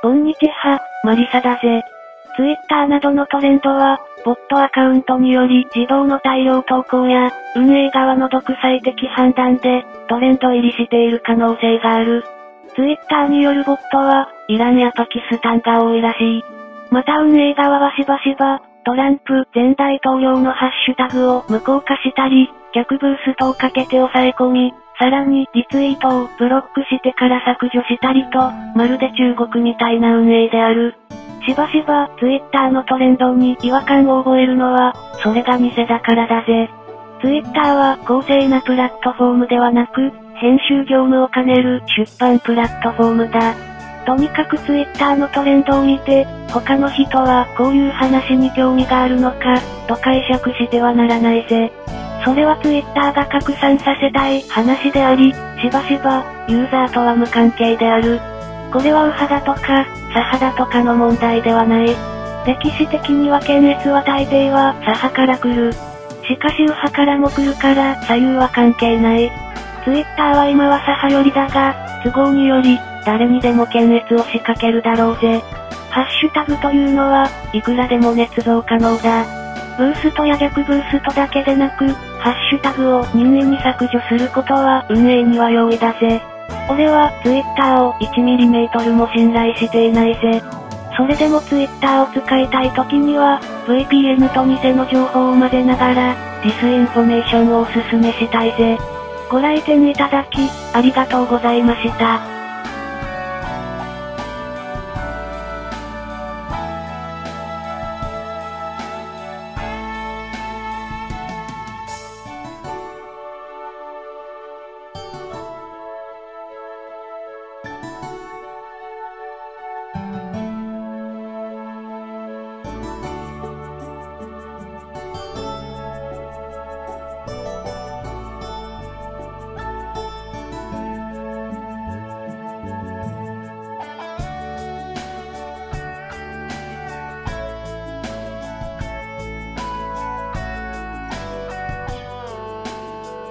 こんにちは、マリサだぜ。ツイッターなどのトレンドは、ボットアカウントにより自動の大量投稿や、運営側の独裁的判断で、トレンド入りしている可能性がある。ツイッターによるボットは、イランやパキスタンが多いらしい。また運営側はしばしば、トランプ前大統領のハッシュタグを無効化したり、逆ブーストをかけて抑え込み、さらにリツイートをブロックしてから削除したりと、まるで中国みたいな運営である。しばしばツイッターのトレンドに違和感を覚えるのは、それが店だからだぜ。ツイッターは公正なプラットフォームではなく、編集業務を兼ねる出版プラットフォームだ。とにかくツイッターのトレンドを見て、他の人はこういう話に興味があるのか、と解釈してはならないぜ。それはツイッターが拡散させたい話であり、しばしば、ユーザーとは無関係である。これは右派だとか、左派だとかの問題ではない。歴史的には検閲は大抵は左派から来る。しかし右派からも来るから左右は関係ない。ツイッターは今は左派寄りだが、都合により、誰にでも検閲を仕掛けるだろうぜ。ハッシュタグというのは、いくらでも捏造可能だ。ブーストや逆ブーストだけでなく、ハッシュタグを任意に削除することは運営には容易だぜ。俺は Twitter を 1mm も信頼していないぜ。それでも Twitter を使いたい時には、VPN と偽の情報を混ぜながら、ディスインフォメーションをおすすめしたいぜ。ご来店いただき、ありがとうございました。